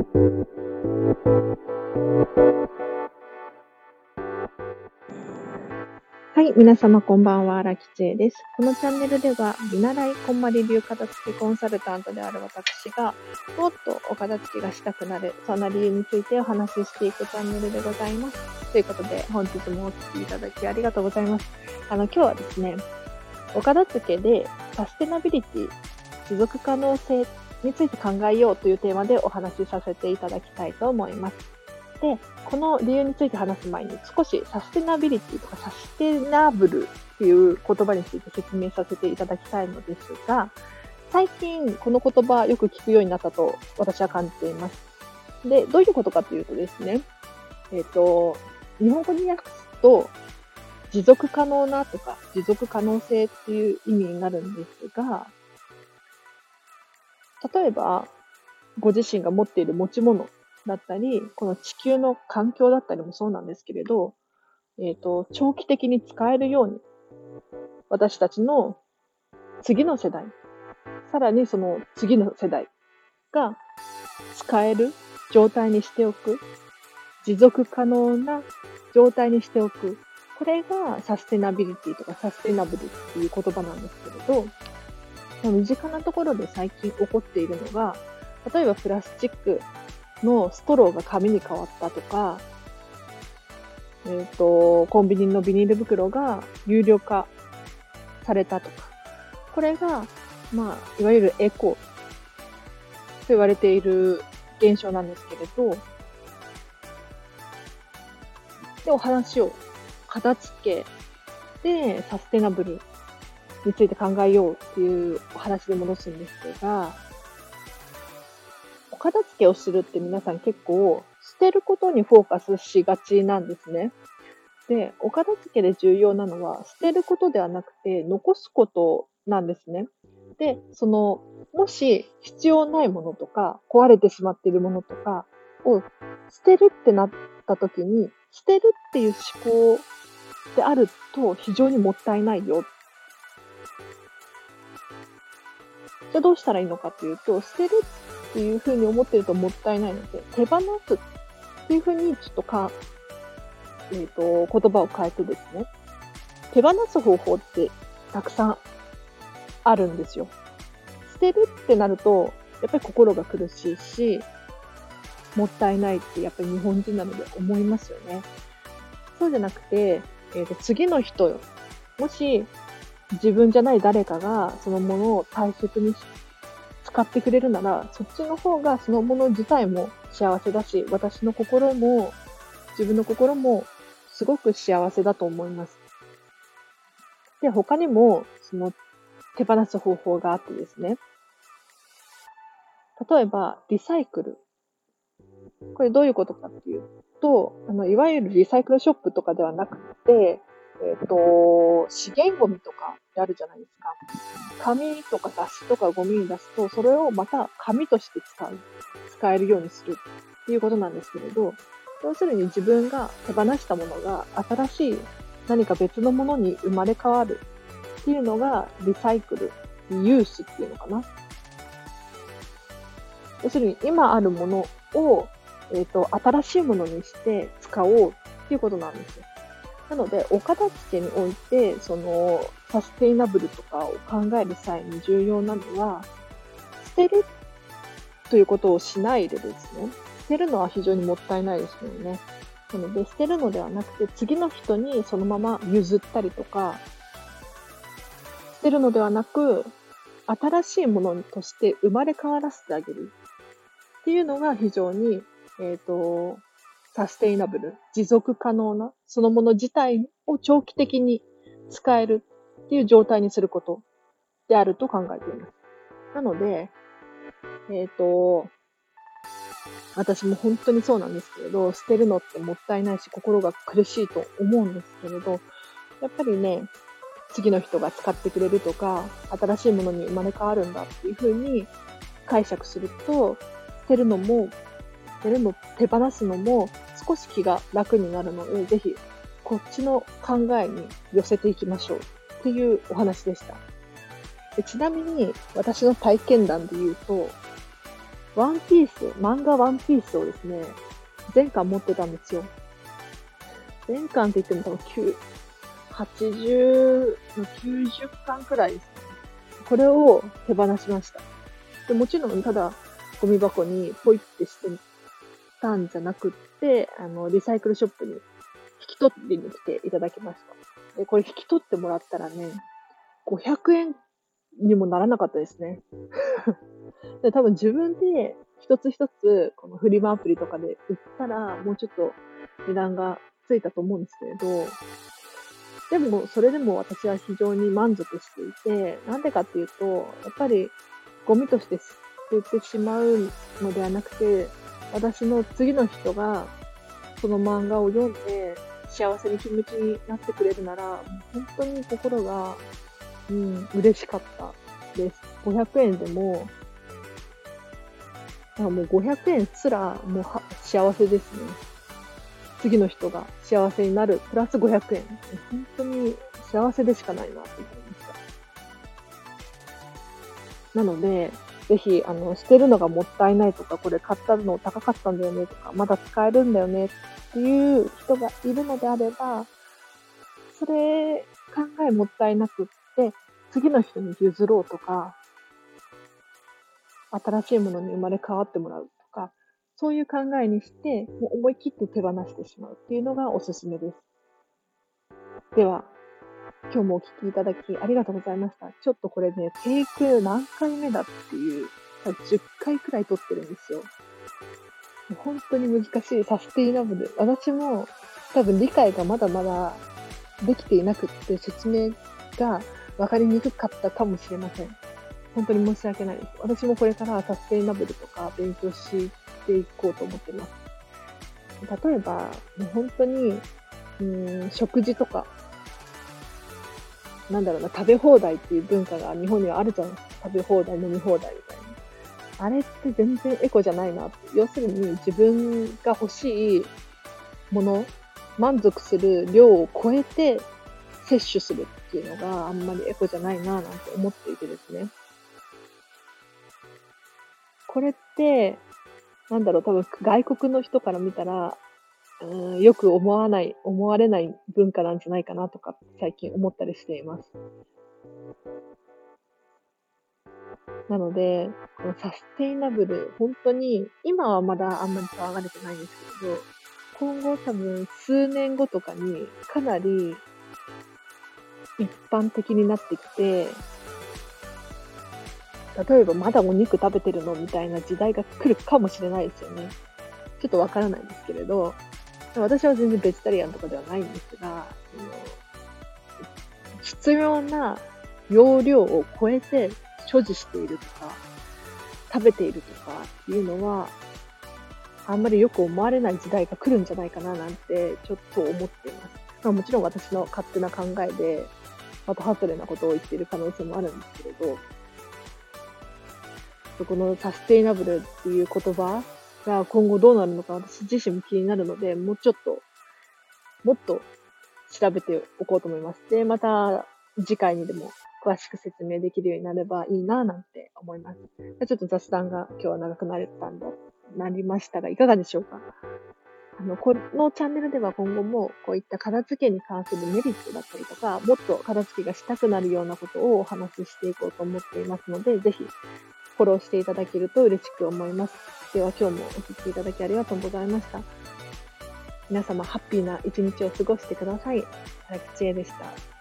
はい、皆様こんばんは、荒木千恵です。このチャンネルでは、見習いこんまり流片付けコンサルタントである私が、もっとお片付けがしたくなる、そんな理由についてお話ししていくチャンネルでございます。ということで、本日もお聴きいただきありがとうございます。あの、今日はですね、お片付けでサステナビリティ、持続可能性について考えようというテーマでお話しさせていただきたいと思います。で、この理由について話す前に少しサステナビリティとかサステナブルっていう言葉について説明させていただきたいのですが、最近この言葉よく聞くようになったと私は感じています。で、どういうことかというとですね、えっ、ー、と、日本語に訳すと、持続可能なとか持続可能性っていう意味になるんですが、例えば、ご自身が持っている持ち物だったり、この地球の環境だったりもそうなんですけれど、えっ、ー、と、長期的に使えるように、私たちの次の世代、さらにその次の世代が使える状態にしておく、持続可能な状態にしておく。これがサステナビリティとかサステナブルっていう言葉なんですけれど、身近なところで最近起こっているのが、例えばプラスチックのストローが紙に変わったとか、えっ、ー、と、コンビニのビニール袋が有料化されたとか、これが、まあ、いわゆるエコと言われている現象なんですけれど、で、お話を片付けでサステナブルについて考えようっていうお話で戻すんですが、お片付けをするって皆さん結構捨てることにフォーカスしがちなんですね。で、お片付けで重要なのは捨てることではなくて残すことなんですね。で、その、もし必要ないものとか壊れてしまっているものとかを捨てるってなった時に捨てるっていう思考であると非常にもったいないよ。じゃあどうしたらいいのかっていうと、捨てるっていうふうに思ってるともったいないので、手放すっていうふうにちょっとか、えっ、ー、と、言葉を変えてですね、手放す方法ってたくさんあるんですよ。捨てるってなると、やっぱり心が苦しいし、もったいないってやっぱり日本人なので思いますよね。そうじゃなくて、えっ、ー、と、次の人よ、もし自分じゃない誰かがそのものを大切に使ってくれるなら、そっちの方がそのもの自体も幸せだし、私の心も、自分の心もすごく幸せだと思います。で、他にも、その手放す方法があってですね。例えば、リサイクル。これどういうことかっていうと、あの、いわゆるリサイクルショップとかではなくて、えっ、ー、と、資源ゴミとかってあるじゃないですか。紙とか雑誌とかゴミに出すと、それをまた紙として使う、使えるようにするっていうことなんですけれど、要するに自分が手放したものが新しい何か別のものに生まれ変わるっていうのがリサイクル、リユースっていうのかな。要するに今あるものを、えっ、ー、と、新しいものにして使おうっていうことなんですよ。なので、お片付けにおいて、その、サステイナブルとかを考える際に重要なのは、捨てるということをしないでですね、捨てるのは非常にもったいないですよね。なので、捨てるのではなくて、次の人にそのまま譲ったりとか、捨てるのではなく、新しいものとして生まれ変わらせてあげるっていうのが非常に、えっ、ー、と、サステイナブル、持続可能な、そのもの自体を長期的に使えるっていう状態にすることであると考えています。なので、えっ、ー、と、私も本当にそうなんですけれど、捨てるのってもったいないし、心が苦しいと思うんですけれど、やっぱりね、次の人が使ってくれるとか、新しいものに生まれ変わるんだっていうふうに解釈すると、捨てるのも捨るの、手放すのも少し気が楽になるので、ぜひこっちの考えに寄せていきましょうっていうお話でした。ちなみに私の体験談で言うと、ワンピース、漫画ワンピースをですね、全巻持ってたんですよ。全巻って言っても多分9、80 90巻くらいですね。これを手放しました。でもちろん、ただ、ゴミ箱にポイってしてたんじゃなくって、あの、リサイクルショップに引き取りに来ていただきました。で、これ引き取ってもらったらね、500円にもならなかったですね。で多分自分で一つ一つ、このフリマアプリとかで売ったら、もうちょっと値段がついたと思うんですけれど、でも、それでも私は非常に満足していて、なんでかっていうと、やっぱりゴミとして捨ててしまうのではなくて、私の次の人がその漫画を読んで幸せに気持ちになってくれるなら、本当に心が、うん、嬉しかったです。500円でも、あもう500円すらもうは幸せですね。次の人が幸せになる、プラス500円。本当に幸せでしかないなと思いました。なので、ぜひ、あの、捨てるのがもったいないとか、これ買ったの高かったんだよねとか、まだ使えるんだよねっていう人がいるのであれば、それ考えもったいなくって、次の人に譲ろうとか、新しいものに生まれ変わってもらうとかそういう考えにして、もう思い切って手放してしまうっていうのがおすすめです。では、今日もお聞きいただきありがとうございました。ちょっとこれね、テイク何回目だっていう、10回くらい撮ってるんですよ。本当に難しいサステイナブル。私も多分理解がまだまだできていなくって説明が分かりにくかったかもしれません。本当に申し訳ないです。私もこれからサステイナブルとか勉強していこうと思ってます。例えば、もう本当に、うん、食事とか、なんだろうな、食べ放題っていう文化が日本にはあるじゃないですか。食べ放題、飲み放題みたいな。あれって全然エコじゃないなって。要するに自分が欲しいもの、満足する量を超えて摂取するっていうのがあんまりエコじゃないななんて思っていてですね。これって、なんだろう、多分外国の人から見たら、うん、よく思わない、思われない文化なんじゃないかなとか最近思ったりしています。なので、このサステイナブル、本当に、今はまだあんまり騒がれてないんですけど、今後多分数年後とかにかなり一般的になってきて、例えばまだお肉食べてるのみたいな時代が来るかもしれないですよね。ちょっとわからないんですけれど、私は全然ベジタリアンとかではないんですが、必要な容量を超えて所持しているとか、食べているとかっていうのは、あんまりよく思われない時代が来るんじゃないかななんてちょっと思っています。まあ、もちろん私の勝手な考えで、また外れなことを言っている可能性もあるんですけれど、このサステイナブルっていう言葉が今後どうなるのか私自身も気になるので、もうちょっと、もっと調べておこうと思います。で、また次回にでも詳しく説明できるようになればいいななんて思います。ちょっと雑談が今日は長くなったんだ、なりましたが、いかがでしょうか？あの、このチャンネルでは今後もこういった片付けに関するメリットだったりとか、もっと片付けがしたくなるようなことをお話ししていこうと思っていますので、ぜひフォローしていただけると嬉しく思います。では今日もお聴きいただきありがとうございました。皆様ハッピーな一日を過ごしてください。荒木千恵でした。